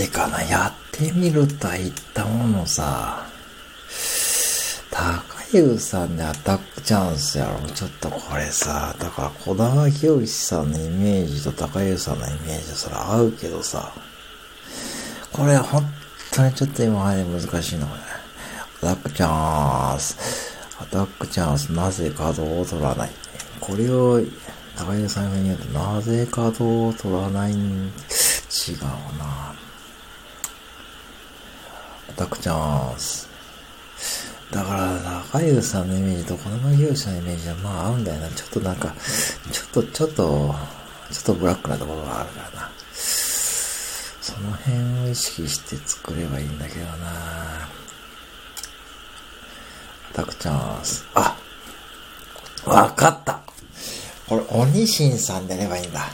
てかな、やってみるとは言ったものさ、高優さんでアタックチャンスやろ。ちょっとこれさ、だから小田清さんのイメージと高優さんのイメージとそれ合うけどさ、これ本当にちょっと今まで難しいのこれ。アタックチャンス。アタックチャンス、なぜ稼働を取らない？これを、高優さんに言うと、なぜ稼働を取らない、違うな。アタックチャンス。だから、高優さんのイメージと小玉清さんのイメージはまあ合うんだよな。ちょっとなんか、ちょっと、ちょっと、ちょっとブラックなところがあるからな。その辺を意識して作ればいいんだけどな。アタックチャンス。あわかったこれ、鬼神さんでやればいいんだ。